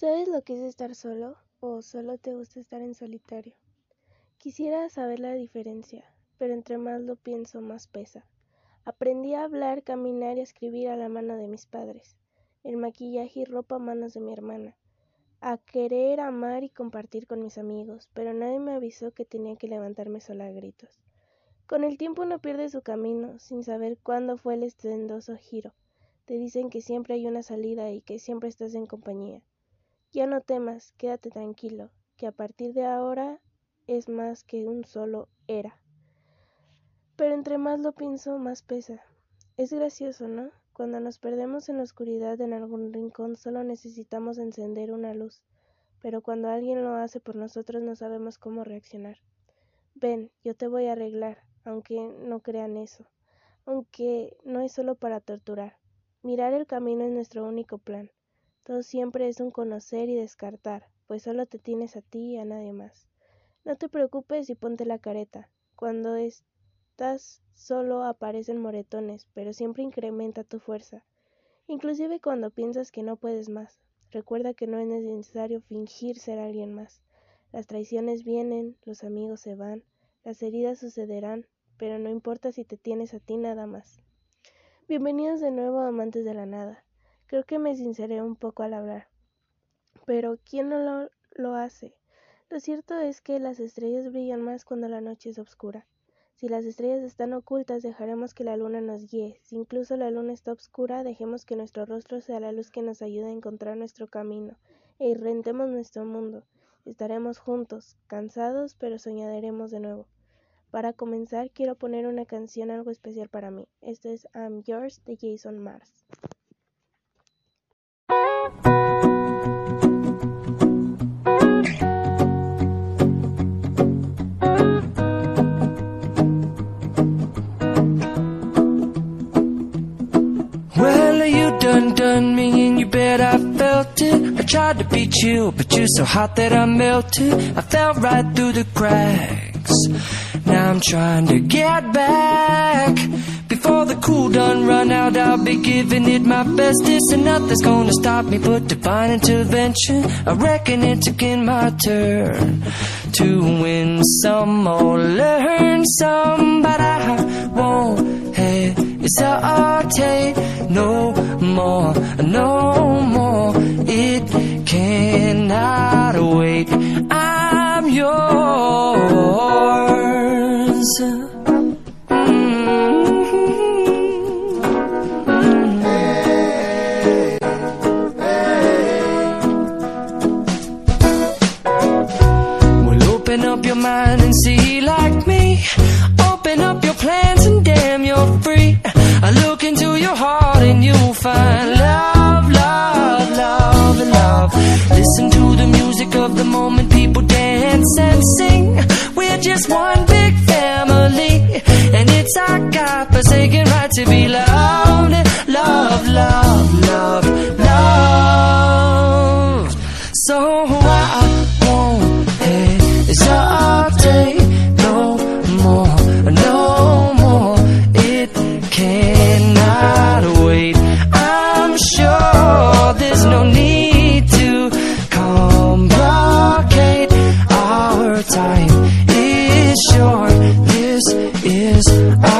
¿Sabes lo que es estar solo o solo te gusta estar en solitario? Quisiera saber la diferencia, pero entre más lo pienso más pesa. Aprendí a hablar, caminar y escribir a la mano de mis padres, el maquillaje y ropa a manos de mi hermana, a querer amar y compartir con mis amigos, pero nadie me avisó que tenía que levantarme sola a gritos. Con el tiempo uno pierde su camino, sin saber cuándo fue el estendoso giro. Te dicen que siempre hay una salida y que siempre estás en compañía. Ya no temas, quédate tranquilo, que a partir de ahora es más que un solo era. Pero entre más lo pienso, más pesa. Es gracioso, ¿no? Cuando nos perdemos en la oscuridad en algún rincón solo necesitamos encender una luz, pero cuando alguien lo hace por nosotros no sabemos cómo reaccionar. Ven, yo te voy a arreglar, aunque no crean eso, aunque no es solo para torturar. Mirar el camino es nuestro único plan. Todo siempre es un conocer y descartar, pues solo te tienes a ti y a nadie más. No te preocupes y ponte la careta. Cuando estás solo aparecen moretones, pero siempre incrementa tu fuerza. Inclusive cuando piensas que no puedes más. Recuerda que no es necesario fingir ser alguien más. Las traiciones vienen, los amigos se van, las heridas sucederán, pero no importa si te tienes a ti nada más. Bienvenidos de nuevo amantes de la nada. Creo que me sinceré un poco al hablar. Pero ¿quién no lo, lo hace? Lo cierto es que las estrellas brillan más cuando la noche es oscura. Si las estrellas están ocultas, dejaremos que la luna nos guíe. Si incluso la luna está oscura, dejemos que nuestro rostro sea la luz que nos ayude a encontrar nuestro camino e irrentemos nuestro mundo. Estaremos juntos, cansados, pero soñaremos de nuevo. Para comenzar, quiero poner una canción algo especial para mí. Este es I'm Yours de Jason Mars. Done me and you bet I felt it. I tried to beat you, but you're so hot that I melted. I fell right through the cracks. Now I'm trying to get back. Before the cool done run out, I'll be giving it my best, bestest, and nothing's gonna stop me but divine intervention. I reckon it's again my turn to win some or learn some, but I won't hesitate no more, no more. And sing. We're just one big family, and it's our God-forsaken right to be loved, love, love, is I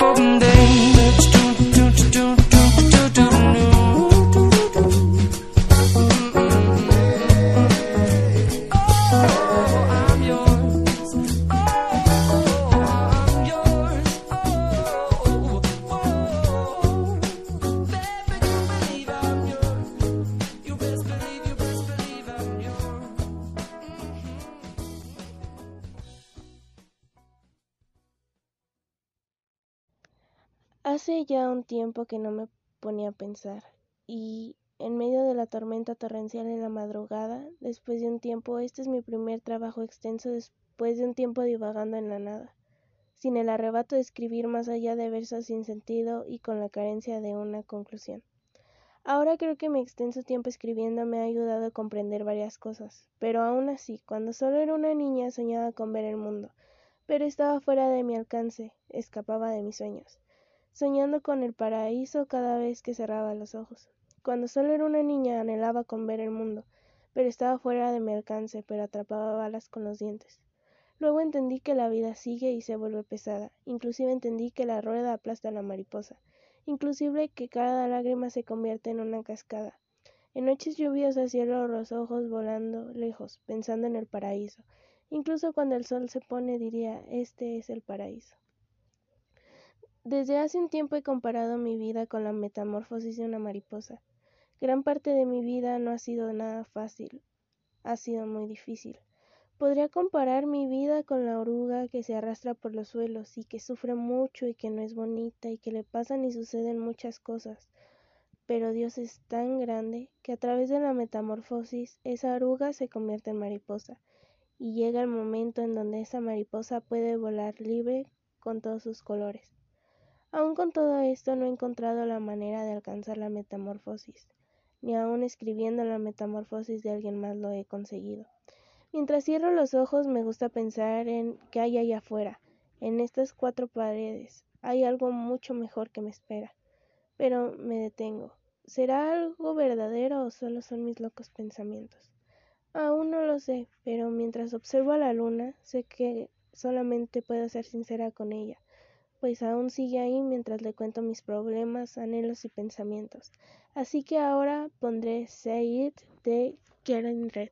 up days. Tiempo que no me ponía a pensar, y en medio de la tormenta torrencial en la madrugada, después de un tiempo, este es mi primer trabajo extenso después de un tiempo divagando en la nada, sin el arrebato de escribir más allá de versos sin sentido y con la carencia de una conclusión. Ahora creo que mi extenso tiempo escribiendo me ha ayudado a comprender varias cosas, pero aún así, cuando solo era una niña soñaba con ver el mundo, pero estaba fuera de mi alcance, escapaba de mis sueños soñando con el paraíso cada vez que cerraba los ojos. Cuando solo era una niña anhelaba con ver el mundo, pero estaba fuera de mi alcance, pero atrapaba balas con los dientes. Luego entendí que la vida sigue y se vuelve pesada, inclusive entendí que la rueda aplasta a la mariposa, inclusive que cada lágrima se convierte en una cascada. En noches lluviosas cierro los ojos volando lejos, pensando en el paraíso. Incluso cuando el sol se pone diría, este es el paraíso. Desde hace un tiempo he comparado mi vida con la metamorfosis de una mariposa. Gran parte de mi vida no ha sido nada fácil, ha sido muy difícil. Podría comparar mi vida con la oruga que se arrastra por los suelos y que sufre mucho y que no es bonita y que le pasan y suceden muchas cosas. Pero Dios es tan grande que a través de la metamorfosis esa oruga se convierte en mariposa y llega el momento en donde esa mariposa puede volar libre con todos sus colores. Aún con todo esto no he encontrado la manera de alcanzar la metamorfosis, ni aun escribiendo la metamorfosis de alguien más lo he conseguido. Mientras cierro los ojos me gusta pensar en qué hay allá afuera, en estas cuatro paredes. Hay algo mucho mejor que me espera. Pero me detengo. ¿Será algo verdadero o solo son mis locos pensamientos? Aún no lo sé, pero mientras observo a la luna, sé que solamente puedo ser sincera con ella pues aún sigue ahí mientras le cuento mis problemas, anhelos y pensamientos. Así que ahora pondré Say It de Karen Red.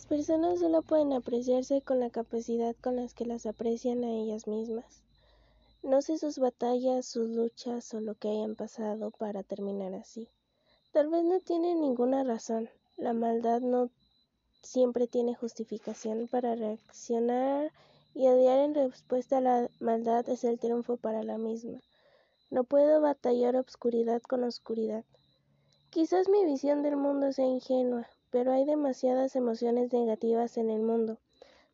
Las personas solo pueden apreciarse con la capacidad con las que las aprecian a ellas mismas. No sé sus batallas, sus luchas o lo que hayan pasado para terminar así. Tal vez no tienen ninguna razón. La maldad no siempre tiene justificación para reaccionar y odiar en respuesta a la maldad es el triunfo para la misma. No puedo batallar obscuridad con oscuridad. Quizás mi visión del mundo sea ingenua, pero hay demasiadas emociones negativas en el mundo.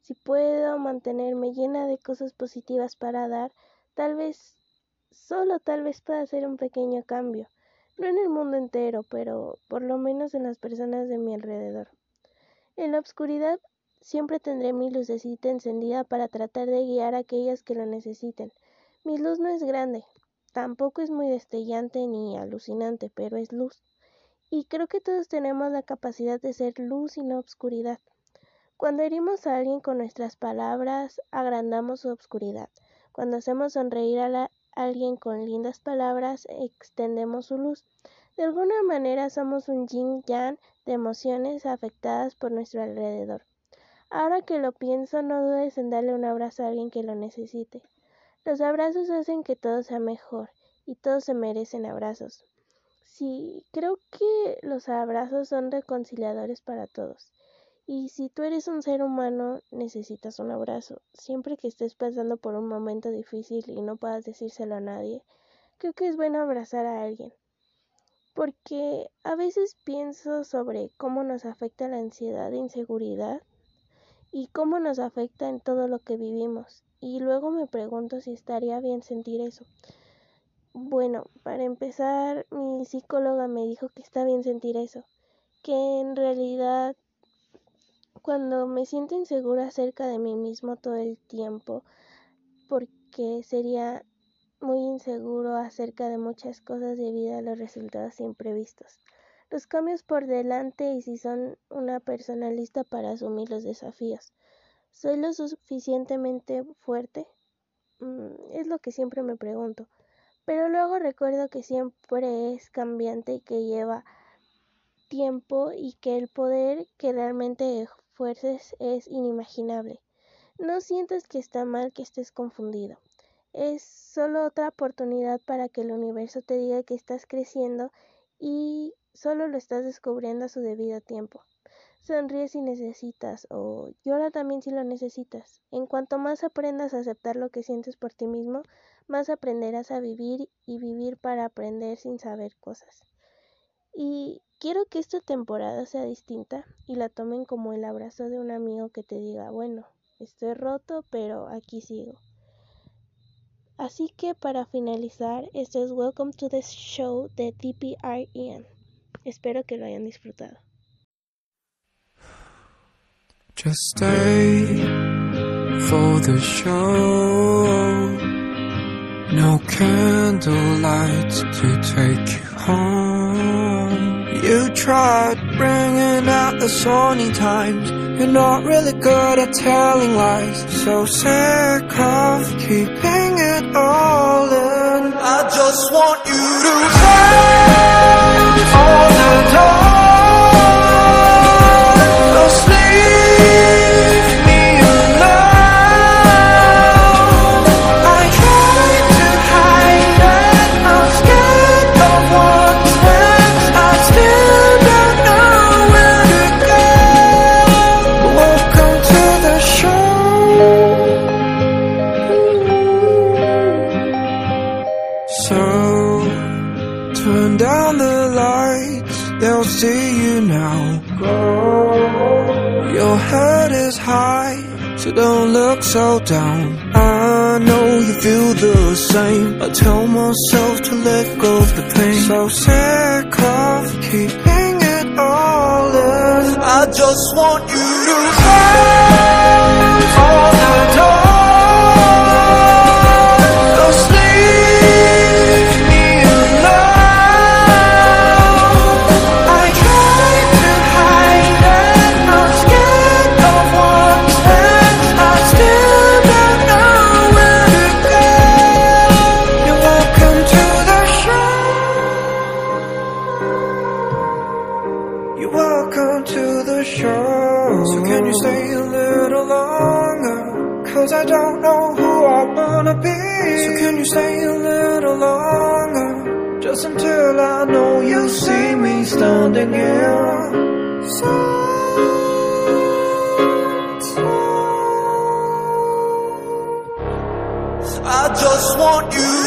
Si puedo mantenerme llena de cosas positivas para dar, tal vez, solo tal vez pueda hacer un pequeño cambio. No en el mundo entero, pero por lo menos en las personas de mi alrededor. En la oscuridad siempre tendré mi lucecita encendida para tratar de guiar a aquellas que lo necesiten. Mi luz no es grande, tampoco es muy destellante ni alucinante, pero es luz. Y creo que todos tenemos la capacidad de ser luz y no obscuridad. Cuando herimos a alguien con nuestras palabras, agrandamos su obscuridad. Cuando hacemos sonreír a la- alguien con lindas palabras, extendemos su luz. De alguna manera somos un yin yang de emociones afectadas por nuestro alrededor. Ahora que lo pienso, no dudes en darle un abrazo a alguien que lo necesite. Los abrazos hacen que todo sea mejor y todos se merecen abrazos. Sí, creo que los abrazos son reconciliadores para todos. Y si tú eres un ser humano, necesitas un abrazo. Siempre que estés pasando por un momento difícil y no puedas decírselo a nadie, creo que es bueno abrazar a alguien. Porque a veces pienso sobre cómo nos afecta la ansiedad e inseguridad y cómo nos afecta en todo lo que vivimos. Y luego me pregunto si estaría bien sentir eso. Bueno, para empezar, mi psicóloga me dijo que está bien sentir eso, que en realidad cuando me siento insegura acerca de mí mismo todo el tiempo, porque sería muy inseguro acerca de muchas cosas debido a los resultados imprevistos. Los cambios por delante y si son una persona lista para asumir los desafíos. ¿Soy lo suficientemente fuerte? Mm, es lo que siempre me pregunto. Pero luego recuerdo que siempre es cambiante y que lleva tiempo y que el poder que realmente ejerces es inimaginable. No sientas que está mal que estés confundido. Es solo otra oportunidad para que el universo te diga que estás creciendo y solo lo estás descubriendo a su debido tiempo. Sonríe si necesitas o llora también si lo necesitas. En cuanto más aprendas a aceptar lo que sientes por ti mismo, más aprenderás a vivir y vivir para aprender sin saber cosas. Y quiero que esta temporada sea distinta y la tomen como el abrazo de un amigo que te diga, bueno, estoy roto, pero aquí sigo. Así que para finalizar, esto es Welcome to the Show de DPREN. Espero que lo hayan disfrutado. Just stay for the show. No candlelight to take you home. You tried bringing out the sunny times. You're not really good at telling lies. So sick of keeping it all in. I just want you to keeping it all in. I just want you to So can you stay a little longer? Cause I don't know who I wanna be. So can you stay a little longer? Just until I know you see me standing here. So I just want you